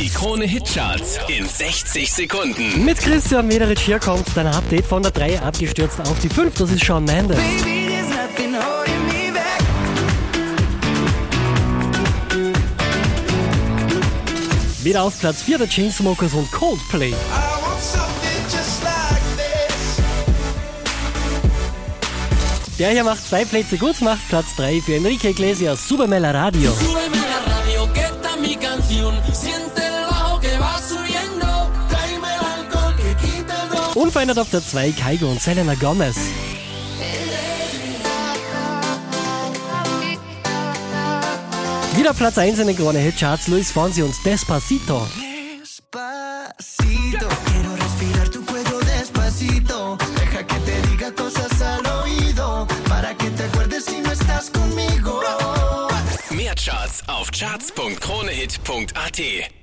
Die Krone Hitcharts in 60 Sekunden. Mit Christian Mederich hier kommt dein Update von der 3 abgestürzt auf die 5. Das ist Shawn Mendes. Baby, there's nothing holding me back. Wieder auf Platz 4 der Chainsmokers und Coldplay. I want something just like this. Der hier macht zwei Plätze gut, macht Platz 3 für Enrique Iglesias, Supermela Radio. Súbeme la radio, que esta es mi canción. Siente Unverändert auf der 2 Kaigo und Selena Gomez. Wieder Platz 1 in den Krone Hitcharts, Luis Fonsi und Despacito. Despacito, quiero respirar tu cuello despacito. Deja que te diga cosas al oído. Para que te acuerdes si no estás conmigo. Mehr Charts auf charts.kronehit.at.